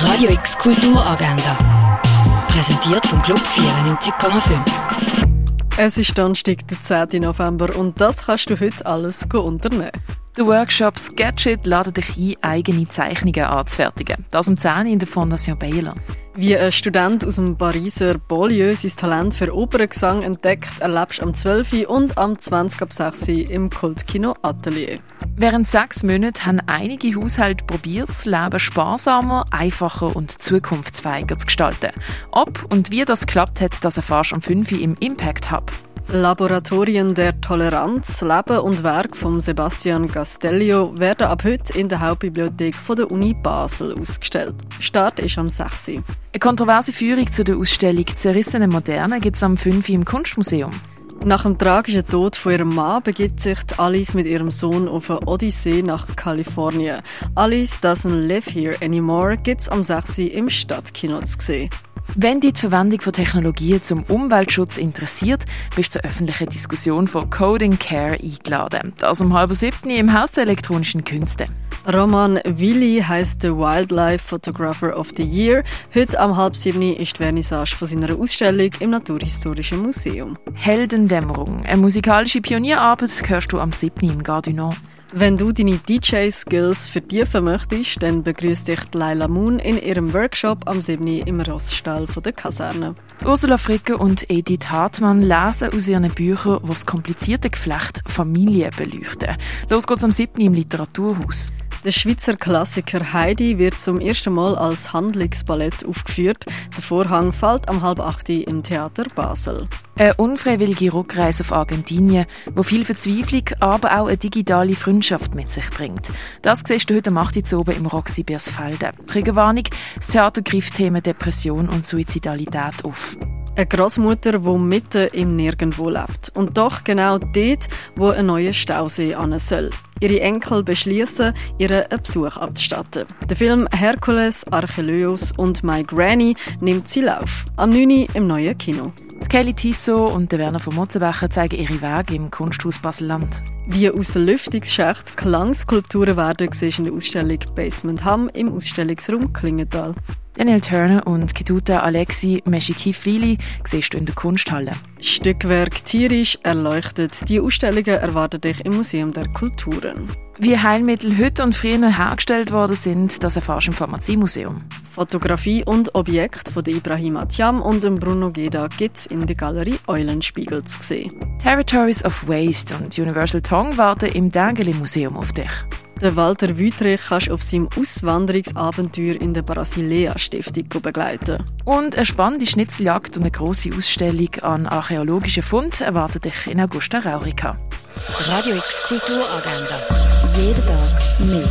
Radio X Kulturagenda. Präsentiert vom Club 94,5. Es ist Donnerstag, der 10. November und das kannst du heute alles unternehmen. Der Workshop Sketchit ladet dich ein, eigene Zeichnungen anzufertigen. Das um 10 in der Fondation Baylor. Wie ein Student aus dem Pariser Beaulieu sein Talent für Operngesang entdeckt, erlebst du am 12. und am 20. ab 6. im Kultkino Atelier. Während sechs Monaten haben einige Haushalte probiert, das Leben sparsamer, einfacher und zukunftsfähiger zu gestalten. Ob und wie das klappt hat, das erfährst du am 5. im Impact Hub. Laboratorien der Toleranz, Leben und Werk von Sebastian Castellio werden ab heute in der Hauptbibliothek von der Uni Basel ausgestellt. Start ist am 6. Eine kontroverse Führung zu der Ausstellung Zerrissene Moderne gibt es am 5. im Kunstmuseum. Nach dem tragischen Tod von ihrem Mann begibt sich Alice mit ihrem Sohn auf eine Odyssee nach Kalifornien. Alice doesn't live here anymore gibt es am 6. im Stadtkino zu sehen. Wenn dich die Verwendung von Technologien zum Umweltschutz interessiert, bist du zur öffentlichen Diskussion von Coding Care eingeladen. Das um halb siebten im Haus der elektronischen Künste. Roman Willi heißt der Wildlife Photographer of the Year. Heute am halb sieben ist die Vernissage von seiner Ausstellung im Naturhistorischen Museum. Heldendämmerung, eine musikalische Pionierarbeit, hörst du am 7. im Gardinon. Wenn du deine DJ-Skills vertiefen möchtest, dann begrüßt dich Laila Moon in ihrem Workshop am 7. im Rossstall der Kaserne. Ursula Fricke und Edith Hartmann lesen aus ihren Büchern, wo das komplizierte Geflecht Familie beleuchten. Los geht's am 7. im Literaturhaus. Der Schweizer Klassiker Heidi wird zum ersten Mal als Handlungsballett aufgeführt. Der Vorhang fällt am halb acht im Theater Basel. Eine unfreiwillige Rückreise auf Argentinien, wo viel Verzweiflung, aber auch eine digitale Freundschaft mit sich bringt. Das siehst du heute am 8. oben im Roxy Biersfelden. Triggerwarnung, das Theater greift Themen Depression und Suizidalität auf. Eine Großmutter, die mitten im Nirgendwo lebt. Und doch genau dort, wo ein neuer Stausee an soll. Ihre Enkel beschließen, ihren einen Besuch abzustatten. Der Film Herkules, Archelaus und My Granny nimmt sie Lauf. Am 9. im neuen Kino. Die Kelly Tissot und der Werner von Motzenbecher zeigen ihre Wege im Kunsthaus Basel-Land. Wie aus Lüftungsschacht Klangskulpturen werden, siehst in der Ausstellung Basement Ham im Ausstellungsraum Klingenthal. Daniel Turner und Ketuta Alexi Meshikiflili siehst du in der Kunsthalle. Stückwerk tierisch erleuchtet. Die Ausstellungen erwarten dich im Museum der Kulturen. Wie Heilmittel heute und früher hergestellt worden sind, das erfährst du im Pharmaziemuseum. Fotografie und Objekt von Ibrahim Atiam und Bruno Geda gibt es in der Galerie Eulenspiegel zu sehen. Territories of Waste und Universal Tongue warten im Dengeli Museum auf dich. Der Walter Wüthrich kannst du auf seinem Auswanderungsabenteuer in der Brasilea Stiftung begleiten. Und eine spannende Schnitzeljagd und eine grosse Ausstellung an archäologischen Funden erwartet dich in Augusta Raurica. Radio X Kulturagenda. Jeden Tag mehr.